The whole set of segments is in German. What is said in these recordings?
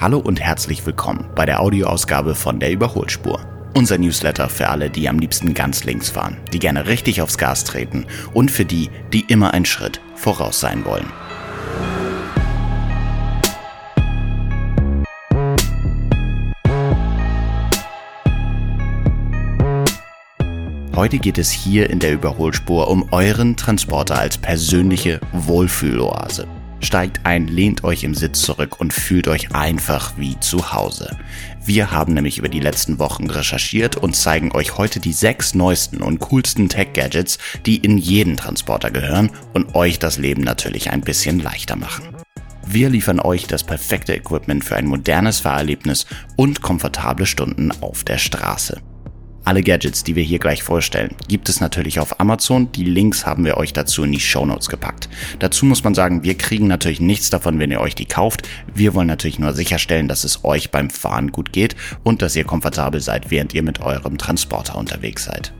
Hallo und herzlich willkommen bei der Audioausgabe von der Überholspur. Unser Newsletter für alle, die am liebsten ganz links fahren, die gerne richtig aufs Gas treten und für die, die immer einen Schritt voraus sein wollen. Heute geht es hier in der Überholspur um euren Transporter als persönliche Wohlfühloase. Steigt ein, lehnt euch im Sitz zurück und fühlt euch einfach wie zu Hause. Wir haben nämlich über die letzten Wochen recherchiert und zeigen euch heute die sechs neuesten und coolsten Tech-Gadgets, die in jeden Transporter gehören und euch das Leben natürlich ein bisschen leichter machen. Wir liefern euch das perfekte Equipment für ein modernes Fahrerlebnis und komfortable Stunden auf der Straße. Alle Gadgets, die wir hier gleich vorstellen, gibt es natürlich auf Amazon. Die Links haben wir euch dazu in die Show Notes gepackt. Dazu muss man sagen, wir kriegen natürlich nichts davon, wenn ihr euch die kauft. Wir wollen natürlich nur sicherstellen, dass es euch beim Fahren gut geht und dass ihr komfortabel seid, während ihr mit eurem Transporter unterwegs seid.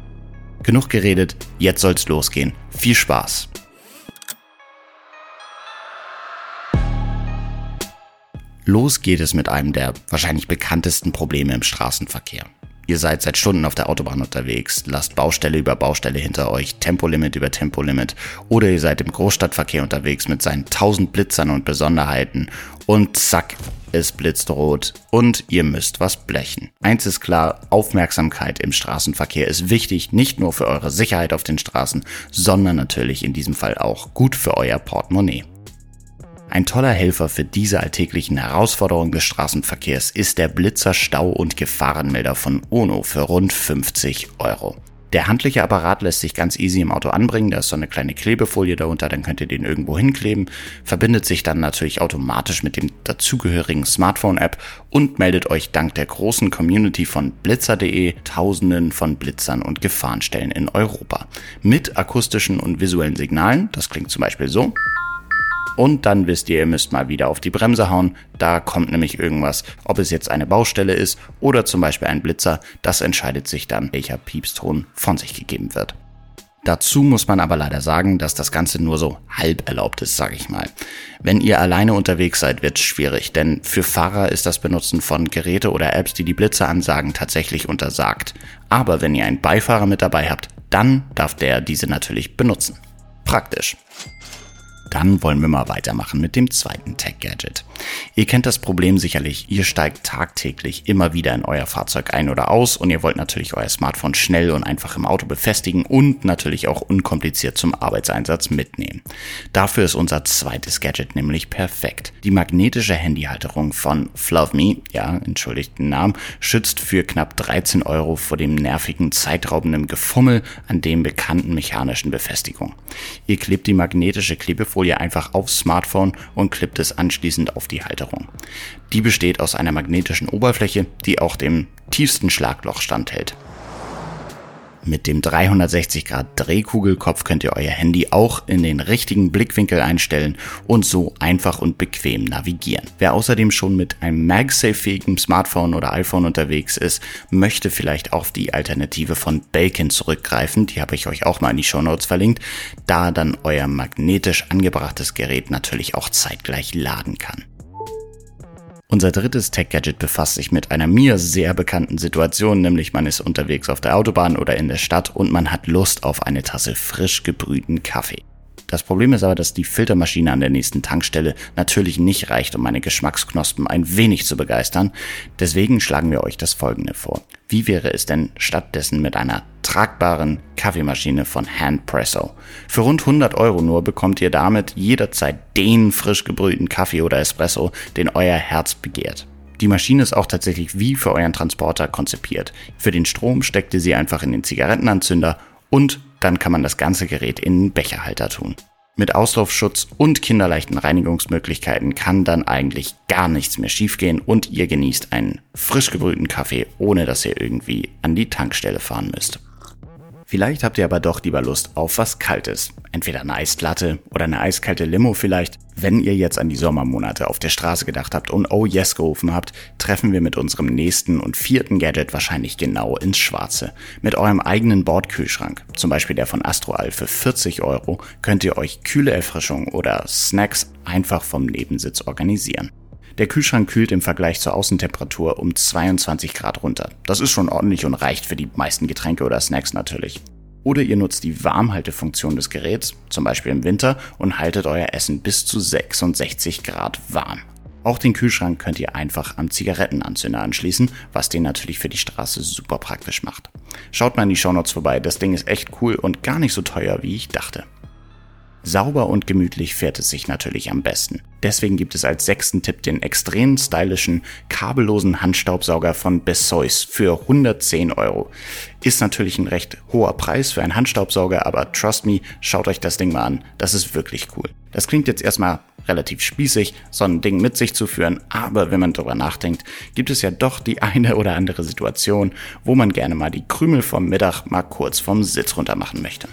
Genug geredet, jetzt soll's losgehen. Viel Spaß! Los geht es mit einem der wahrscheinlich bekanntesten Probleme im Straßenverkehr. Ihr seid seit Stunden auf der Autobahn unterwegs, lasst Baustelle über Baustelle hinter euch, Tempolimit über Tempolimit oder ihr seid im Großstadtverkehr unterwegs mit seinen tausend Blitzern und Besonderheiten und zack, es blitzt rot und ihr müsst was blechen. Eins ist klar, Aufmerksamkeit im Straßenverkehr ist wichtig, nicht nur für eure Sicherheit auf den Straßen, sondern natürlich in diesem Fall auch gut für euer Portemonnaie. Ein toller Helfer für diese alltäglichen Herausforderungen des Straßenverkehrs ist der Blitzer Stau- und Gefahrenmelder von UNO für rund 50 Euro. Der handliche Apparat lässt sich ganz easy im Auto anbringen, da ist so eine kleine Klebefolie darunter, dann könnt ihr den irgendwo hinkleben, verbindet sich dann natürlich automatisch mit dem dazugehörigen Smartphone-App und meldet euch dank der großen Community von blitzer.de tausenden von Blitzern und Gefahrenstellen in Europa. Mit akustischen und visuellen Signalen, das klingt zum Beispiel so und dann wisst ihr, ihr müsst mal wieder auf die Bremse hauen. Da kommt nämlich irgendwas. Ob es jetzt eine Baustelle ist oder zum Beispiel ein Blitzer, das entscheidet sich dann, welcher Piepston von sich gegeben wird. Dazu muss man aber leider sagen, dass das Ganze nur so halb erlaubt ist, sage ich mal. Wenn ihr alleine unterwegs seid, wird es schwierig, denn für Fahrer ist das Benutzen von Geräte oder Apps, die die Blitze ansagen, tatsächlich untersagt. Aber wenn ihr einen Beifahrer mit dabei habt, dann darf der diese natürlich benutzen. Praktisch. Dann wollen wir mal weitermachen mit dem zweiten Tech-Gadget. Ihr kennt das Problem sicherlich, ihr steigt tagtäglich immer wieder in euer Fahrzeug ein oder aus und ihr wollt natürlich euer Smartphone schnell und einfach im Auto befestigen und natürlich auch unkompliziert zum Arbeitseinsatz mitnehmen. Dafür ist unser zweites Gadget nämlich perfekt. Die magnetische Handyhalterung von FloveMe, ja, entschuldigt den Namen, schützt für knapp 13 Euro vor dem nervigen, zeitraubenden Gefummel an dem bekannten mechanischen Befestigung. Ihr klebt die magnetische Klebefolie Folie einfach aufs Smartphone und klippt es anschließend auf die Halterung. Die besteht aus einer magnetischen Oberfläche, die auch dem tiefsten Schlagloch standhält. Mit dem 360 Grad Drehkugelkopf könnt ihr euer Handy auch in den richtigen Blickwinkel einstellen und so einfach und bequem navigieren. Wer außerdem schon mit einem MagSafe-fähigen Smartphone oder iPhone unterwegs ist, möchte vielleicht auf die Alternative von Belkin zurückgreifen. Die habe ich euch auch mal in die Show Notes verlinkt, da dann euer magnetisch angebrachtes Gerät natürlich auch zeitgleich laden kann. Unser drittes Tech-Gadget befasst sich mit einer mir sehr bekannten Situation, nämlich man ist unterwegs auf der Autobahn oder in der Stadt und man hat Lust auf eine Tasse frisch gebrühten Kaffee. Das Problem ist aber, dass die Filtermaschine an der nächsten Tankstelle natürlich nicht reicht, um meine Geschmacksknospen ein wenig zu begeistern. Deswegen schlagen wir euch das folgende vor. Wie wäre es denn stattdessen mit einer tragbaren Kaffeemaschine von Handpresso? Für rund 100 Euro nur bekommt ihr damit jederzeit den frisch gebrühten Kaffee oder Espresso, den euer Herz begehrt. Die Maschine ist auch tatsächlich wie für euren Transporter konzipiert. Für den Strom steckt ihr sie einfach in den Zigarettenanzünder und dann kann man das ganze Gerät in den Becherhalter tun. Mit Auslaufschutz und kinderleichten Reinigungsmöglichkeiten kann dann eigentlich gar nichts mehr schiefgehen und ihr genießt einen frisch gebrühten Kaffee, ohne dass ihr irgendwie an die Tankstelle fahren müsst. Vielleicht habt ihr aber doch lieber Lust auf was Kaltes. Entweder eine Eislatte oder eine eiskalte Limo vielleicht. Wenn ihr jetzt an die Sommermonate auf der Straße gedacht habt und Oh Yes gerufen habt, treffen wir mit unserem nächsten und vierten Gadget wahrscheinlich genau ins Schwarze. Mit eurem eigenen Bordkühlschrank, zum Beispiel der von Astroal für 40 Euro, könnt ihr euch kühle Erfrischung oder Snacks einfach vom Nebensitz organisieren. Der Kühlschrank kühlt im Vergleich zur Außentemperatur um 22 Grad runter. Das ist schon ordentlich und reicht für die meisten Getränke oder Snacks natürlich. Oder ihr nutzt die Warmhaltefunktion des Geräts, zum Beispiel im Winter, und haltet euer Essen bis zu 66 Grad warm. Auch den Kühlschrank könnt ihr einfach am Zigarettenanzünder anschließen, was den natürlich für die Straße super praktisch macht. Schaut mal in die Shownotes vorbei, das Ding ist echt cool und gar nicht so teuer, wie ich dachte. Sauber und gemütlich fährt es sich natürlich am besten. Deswegen gibt es als sechsten Tipp den extrem stylischen, kabellosen Handstaubsauger von Bessois für 110 Euro. Ist natürlich ein recht hoher Preis für einen Handstaubsauger, aber trust me, schaut euch das Ding mal an. Das ist wirklich cool. Das klingt jetzt erstmal relativ spießig, so ein Ding mit sich zu führen, aber wenn man darüber nachdenkt, gibt es ja doch die eine oder andere Situation, wo man gerne mal die Krümel vom Mittag mal kurz vom Sitz runter machen möchte.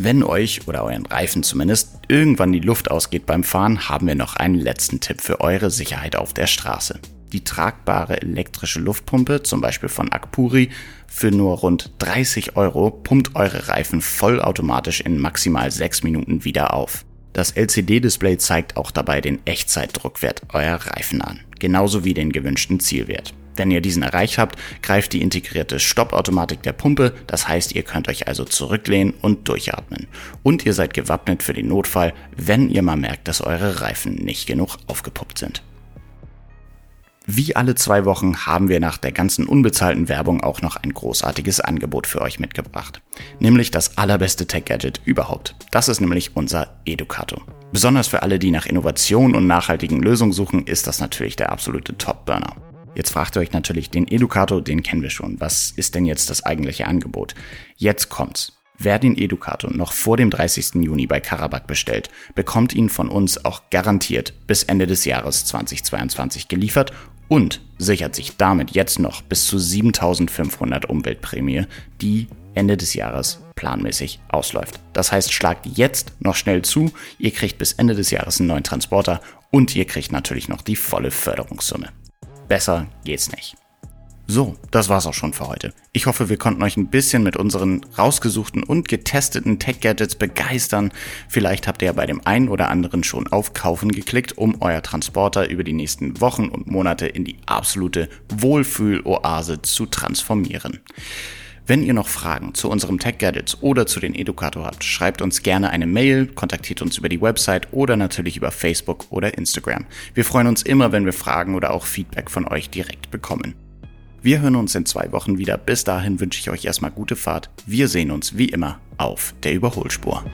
Wenn euch oder euren Reifen zumindest irgendwann die Luft ausgeht beim Fahren, haben wir noch einen letzten Tipp für eure Sicherheit auf der Straße. Die tragbare elektrische Luftpumpe, zum Beispiel von Akpuri, für nur rund 30 Euro pumpt eure Reifen vollautomatisch in maximal 6 Minuten wieder auf. Das LCD-Display zeigt auch dabei den Echtzeitdruckwert eurer Reifen an, genauso wie den gewünschten Zielwert. Wenn ihr diesen erreicht habt, greift die integrierte Stoppautomatik der Pumpe, das heißt, ihr könnt euch also zurücklehnen und durchatmen. Und ihr seid gewappnet für den Notfall, wenn ihr mal merkt, dass eure Reifen nicht genug aufgepuppt sind. Wie alle zwei Wochen haben wir nach der ganzen unbezahlten Werbung auch noch ein großartiges Angebot für euch mitgebracht. Nämlich das allerbeste Tech-Gadget überhaupt. Das ist nämlich unser Educato. Besonders für alle, die nach Innovation und nachhaltigen Lösungen suchen, ist das natürlich der absolute Top-Burner. Jetzt fragt ihr euch natürlich, den Educator, den kennen wir schon. Was ist denn jetzt das eigentliche Angebot? Jetzt kommt's. Wer den Educator noch vor dem 30. Juni bei Karabakh bestellt, bekommt ihn von uns auch garantiert bis Ende des Jahres 2022 geliefert und sichert sich damit jetzt noch bis zu 7500 Umweltprämie, die Ende des Jahres planmäßig ausläuft. Das heißt, schlagt jetzt noch schnell zu, ihr kriegt bis Ende des Jahres einen neuen Transporter und ihr kriegt natürlich noch die volle Förderungssumme. Besser geht's nicht. So, das war's auch schon für heute. Ich hoffe, wir konnten euch ein bisschen mit unseren rausgesuchten und getesteten Tech-Gadgets begeistern. Vielleicht habt ihr ja bei dem einen oder anderen schon auf Kaufen geklickt, um euer Transporter über die nächsten Wochen und Monate in die absolute Wohlfühl-Oase zu transformieren. Wenn ihr noch Fragen zu unserem Tech Gadgets oder zu den Educator habt, schreibt uns gerne eine Mail, kontaktiert uns über die Website oder natürlich über Facebook oder Instagram. Wir freuen uns immer, wenn wir Fragen oder auch Feedback von euch direkt bekommen. Wir hören uns in zwei Wochen wieder. Bis dahin wünsche ich euch erstmal gute Fahrt. Wir sehen uns wie immer auf der Überholspur.